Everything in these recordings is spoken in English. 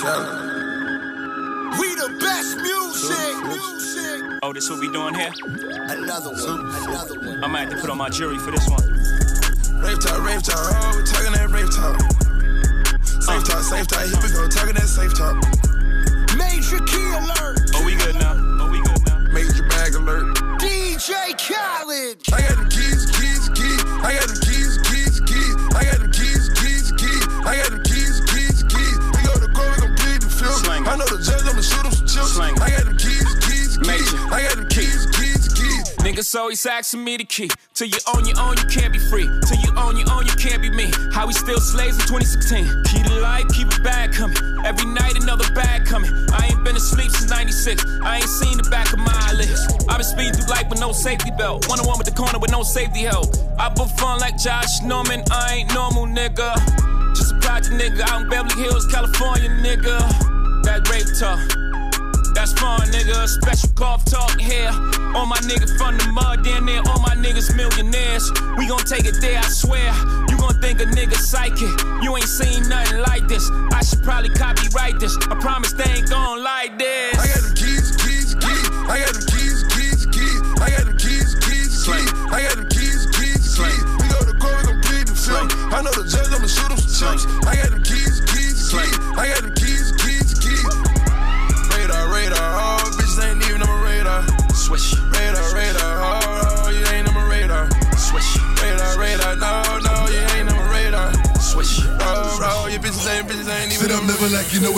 We the best music. music. Oh, this what we doing here? Another one. Another one. I might have to put on my jury for this one. Rave talk, rave talk, oh, we talking that rave talk. Safe talk, safe talk, here we go, talking that safe talk. Major key alert. Oh. Oh, Niggas always asking me the key. Till you own your own, you can't be free. Till you own your own, you can't be me. How we still slaves in 2016. Keep the light, keep it bag coming. Every night another bag coming. I ain't been asleep since 96. I ain't seen the back of my eyelids. i been speeding through life with no safety belt. One on one with the corner with no safety help. I put fun like Josh Norman. I ain't normal, nigga. Just a project nigga out in Beverly Hills, California, nigga. That rape talk. That's fun, nigga. Special golf talk here. All my niggas from the mud, down there. All my niggas millionaires. We gon' take it there, I swear. You gon' think a nigga psychic. You ain't seen nothing like this. I should probably copyright this. I promise they ain't gon' like this.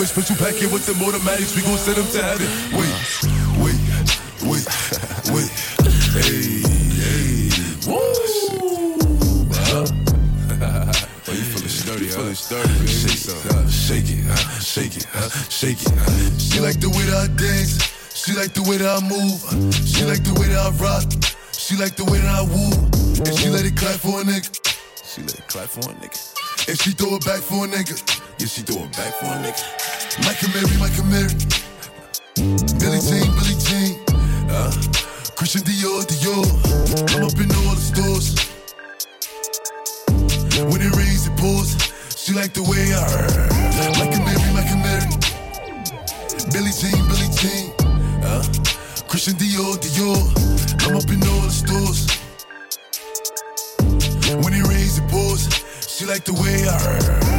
Never like you know it's with the automatics. We gon' send them to heaven. Wait, wait, wait, wait. Hey, hey, woo. Huh? oh, you feeling sturdy, huh? Feeling sturdy, baby. Shake, uh, shake it, huh? shake it, huh? shake it. She like the way that I dance. She like the way that I move. She like the way that I rock. She like the way that I woo. And she let it clap for a nigga. She let it clap for a nigga. And she throw it back for a nigga. Yeah, she throw it back for a nigga. Mike Amiri, Mike Amiri. Billie Jean, Billie Jean. Uh, Christian Dior, Dior. I'm up in all the stores. When it rains, it pours. She like the way I heard. Mike Amiri, Mike Amiri. Billie Jean, Billie Jean. Uh, Christian Dior, Dior. I'm up in all the stores. When it rains, it pours. She like the way I heard.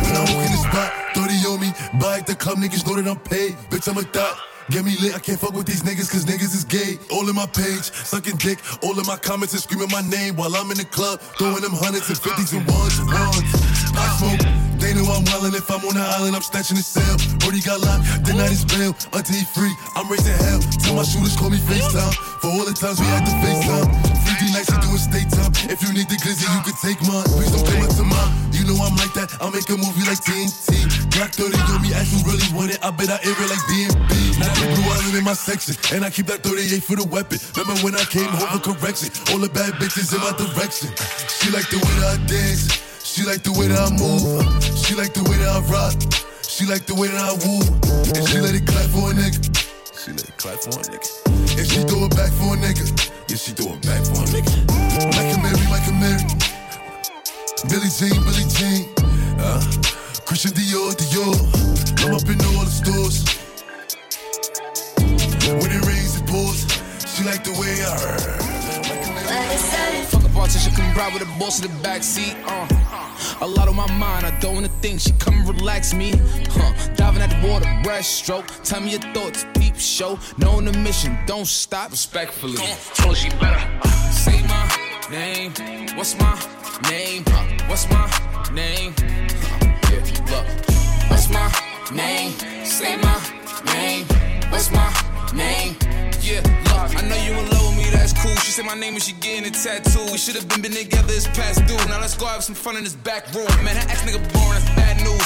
I the spot, 30 on me. Buy at the club, niggas know that I'm paid. Bitch, I'm a thot. Get me lit, I can't fuck with these niggas cause niggas is gay. All in my page, sucking dick. All in my comments and screaming my name while I'm in the club. Throwing them hundreds and fifties and ones and ones. I smoke. They know I'm wildin' if I'm on the island, I'm snatching his cell. Brody got locked, then night is bail. Until he free, I'm raising hell. Tell my shooters call me FaceTime. For all the times we had to FaceTime. 3D nights to do a state time. If you need the glizzy, you can take mine. Please don't come up to mine. You know I'm like that. I'll make a movie like TNT. Glock 30 on me, you really want it. I bet I air it like DMB. Now the blue island in my section. And I keep that 38 for the weapon. Remember when I came home for correction? All the bad bitches in my direction. She like the way that I dance. She like the way that I move. She like the way that I rock. She like the way that I woo. And she let it clap for a nigga. She let it clap for a nigga. And she throw it back for a nigga. Yeah, she throw it back for a nigga. Mike Amiri, like a Mary. Billie Jean, Billie Jean. Uh, Christian Dior, Dior. I'm up in all the stores. When it rains, it pours. She like the way I heard. Mike Amiri. Fuck a politician, come ride with the boss in the backseat. Uh. A lot on my mind, I don't wanna think. She come and relax me. Huh. Diving at the water, breaststroke. Tell me your thoughts, peep show. Knowing the mission, don't stop. Respectfully. Told her she better uh, say my name. What's my name? What's my name? Yeah, look. What's my name? Say my name. What's my name? Yeah, look, I know you in love with me, that's cool. She said my name and she getting a tattoo. We should have been, been together, it's past due. Now let's go have some fun in this back room. Man, that ex nigga boring.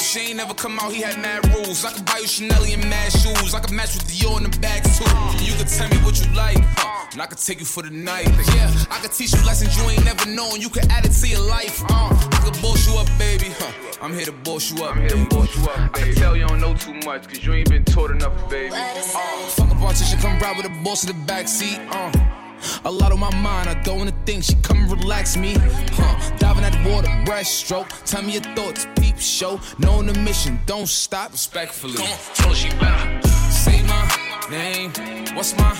She ain't never come out, he had mad rules. I could buy you Chanel and mad shoes. I could match with Dior in the bag too. You could tell me what you like, huh? And I could take you for the night. Yeah, I could teach you lessons you ain't never known. You could add it to your life, uh. I could boss you up, baby, huh? I'm here to boss you up, I'm here to boss you up, baby. I can tell you don't know too much, cause you ain't been taught enough, baby. Uh, fuck a politician, come ride with the boss in the backseat. Uh, A lot on my mind, I don't wanna think. She come and relax me. Huh, diving at the water, breaststroke. Tell me your thoughts, peep show. Knowing the mission, don't stop. Respectfully. Come on, tell she better. Say my name. What's my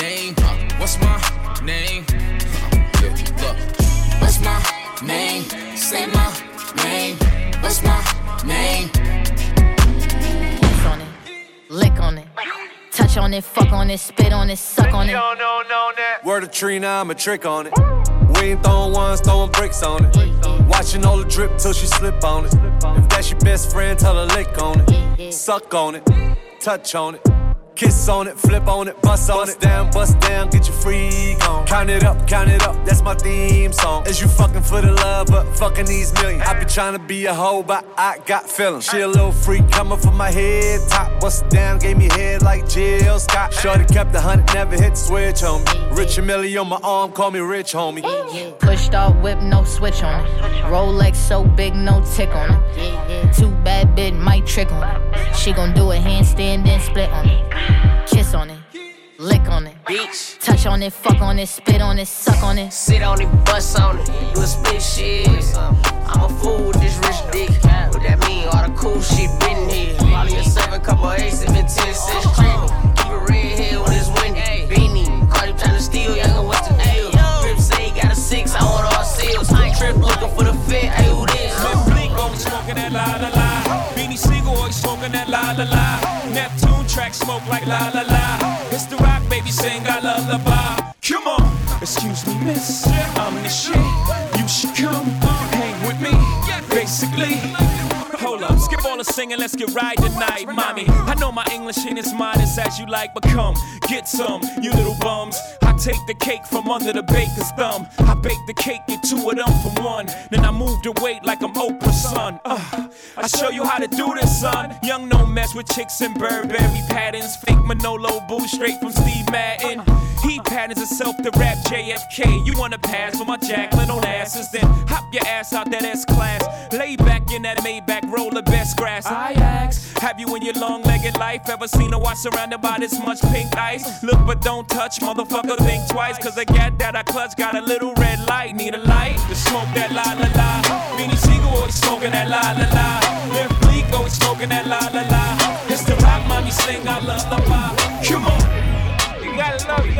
name? Huh, what's my name? Huh, yeah, look. What's my name? Say my name. What's my name? Kiss on it, lick on it, touch on it, fuck on it, spit on it, suck on it. Word of Trina, I'm a trick on it. We ain't throwing ones, throwing bricks on it. Watching all the drip till she slip on it. If that's your best friend, tell her lick on it. Suck on it, touch on it. Kiss on it, flip on it, bust on it. down, bust down, get your freak on. Count it up, count it up, that's my theme song. Is you fucking for the love, but fucking these millions. I be trying to be a hoe, but I got feelings. She a little freak coming from my head top. Bust down, gave me head like Jill Scott. Shorty kept the hundred, never hit the switch on me. Rich and Millie on my arm, call me rich homie. Pushed off whip, no switch on it. Rolex so big, no tick on it. Too bad bit might trick on it. She gon' do a handstand then split on it. Kiss on it, lick on it, Bitch, touch on it, fuck on it, spit on it, suck on it. sit on it, bust on it. You a spit shit. I'm a fool with this rich dick. What that mean? All the cool shit been here. All your seven, couple eight, seven, ten, six, trendy. Keep it red here when it's windy. Beanie, Cardi trying to steal, young what's the deal? Rip say he got a six, I want all seals. Trip looking for the fit, hey, who this? Lil Bleak oh, always smoking that la la la. Beanie Sigel oh, always smoking that la la la. Neptune track smoke like la la la. It's the rock baby sing I lullaby. Come on, excuse me, miss. I'm the shit. You should come hang with me. Basically. All the singing, let's get right tonight, mommy. I know my English ain't as modest as you like, but come, get some, you little bums. I take the cake from under the baker's thumb. I bake the cake, get two of them from one. Then I move the weight like I'm Oprah's son. Uh, I show you how to do this, son. Young no mess with chicks and Burberry patterns. Fake Manolo boo straight from Steve Madden. He patterns himself to rap JFK. You wanna pass for my Jacqueline Onassis? Then hop your ass out that S class. Lay back in that Maybach, roll the best grass. I ask, have you in your long legged life ever seen a watch surrounded by this much pink ice? Look but don't touch, motherfucker, think twice. Cause I got that I clutch, got a little red light. Need a light to smoke that la la la. Beanie Sigel always smoking that la la la. Left Bleak always smoking that la la la. It's the rock mommy sing I lullaby. Come on. You gotta love it.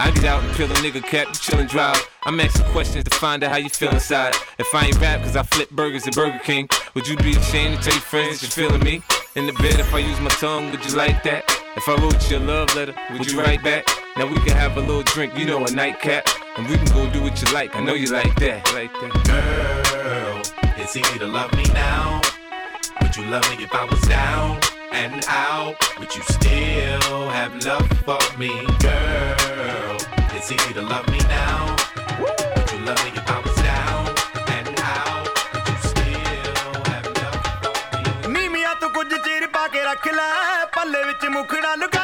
I get out and peel a nigga cap, you chill and drive. I'm asking questions to find out how you feel inside. If I ain't rap cause I flip burgers at Burger King, would you be ashamed to tell your friends you're feeling me? In the bed, if I use my tongue, would you like that? If I wrote you a love letter, would you write back? Now we can have a little drink, you know, a nightcap. And we can go do what you like, I know you like that. Like that. Girl, it's easy to love me now. Would you love me if I was down and out? Would you still have love for me, girl? It's easy to love me now. Would you love me if I was down and out? Would you still have love for me? ਨੀਮੀਆਂ ਤੋਂ ਕੁਝ ਚਿਰ ਪਾ ਕੇ ਰੱਖ ਲੈ ਪੱਲੇ ਵਿੱਚ ਮੁਖੜਾ ਲੁਕਾ